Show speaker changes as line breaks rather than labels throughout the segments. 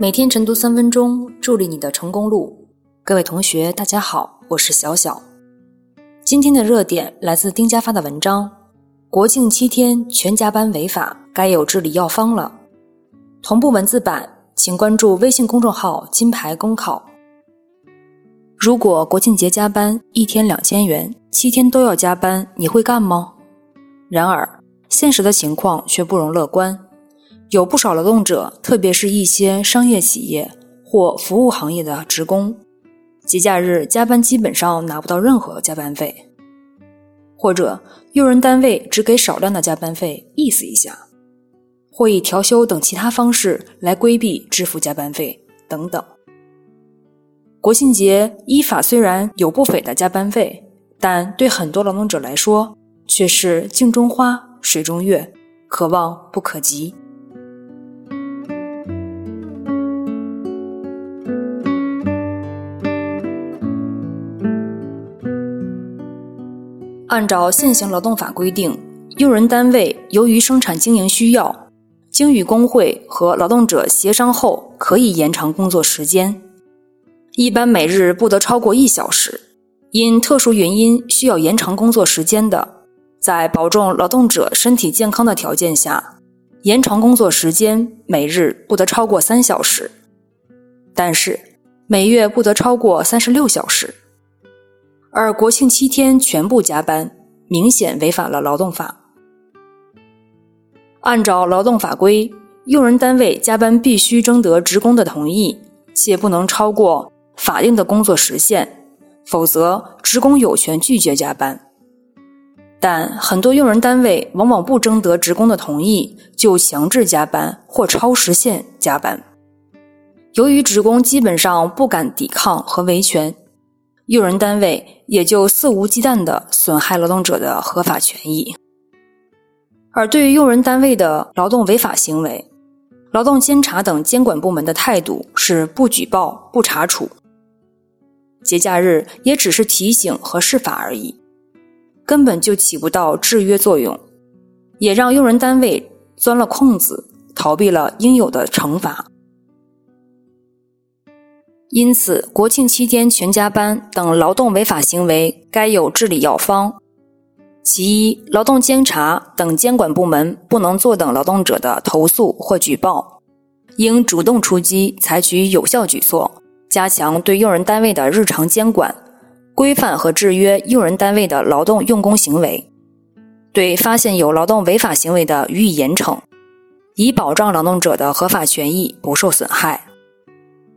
每天晨读三分钟，助力你的成功路。各位同学，大家好，我是小小。今天的热点来自丁家发的文章：国庆七天全加班违法，该有治理药方了。同步文字版，请关注微信公众号“金牌公考”。如果国庆节加班一天两千元，七天都要加班，你会干吗？然而，现实的情况却不容乐观。有不少劳动者，特别是一些商业企业或服务行业的职工，节假日加班基本上拿不到任何加班费，或者用人单位只给少量的加班费，意思一下，或以调休等其他方式来规避支付加班费等等。国庆节依法虽然有不菲的加班费，但对很多劳动者来说却是镜中花、水中月，可望不可及。按照现行劳动法规定，用人单位由于生产经营需要，经与工会和劳动者协商后，可以延长工作时间，一般每日不得超过一小时。因特殊原因需要延长工作时间的，在保证劳动者身体健康的条件下，延长工作时间每日不得超过三小时，但是每月不得超过三十六小时。而国庆七天全部加班，明显违反了劳动法。按照劳动法规，用人单位加班必须征得职工的同意，且不能超过法定的工作时限，否则职工有权拒绝加班。但很多用人单位往往不征得职工的同意就强制加班或超时限加班，由于职工基本上不敢抵抗和维权。用人单位也就肆无忌惮地损害劳动者的合法权益，而对于用人单位的劳动违法行为，劳动监察等监管部门的态度是不举报、不查处。节假日也只是提醒和释法而已，根本就起不到制约作用，也让用人单位钻了空子，逃避了应有的惩罚。因此，国庆期间全加班等劳动违法行为该有治理药方。其一，劳动监察等监管部门不能坐等劳动者的投诉或举报，应主动出击，采取有效举措，加强对用人单位的日常监管，规范和制约用人单位的劳动用工行为，对发现有劳动违法行为的予以严惩，以保障劳动者的合法权益不受损害。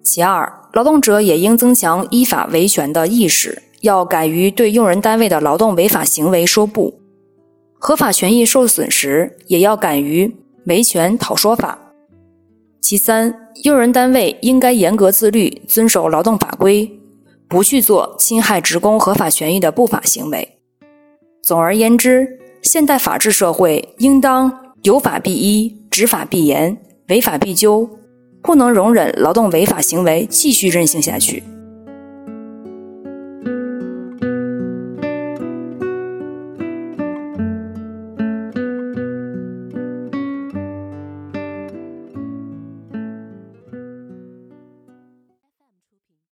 其二，劳动者也应增强依法维权的意识，要敢于对用人单位的劳动违法行为说不；合法权益受损时，也要敢于维权讨说法。其三，用人单位应该严格自律，遵守劳动法规，不去做侵害职工合法权益的不法行为。总而言之，现代法治社会应当有法必依，执法必严，违法必究。不能容忍劳动违法行为继续任性下去。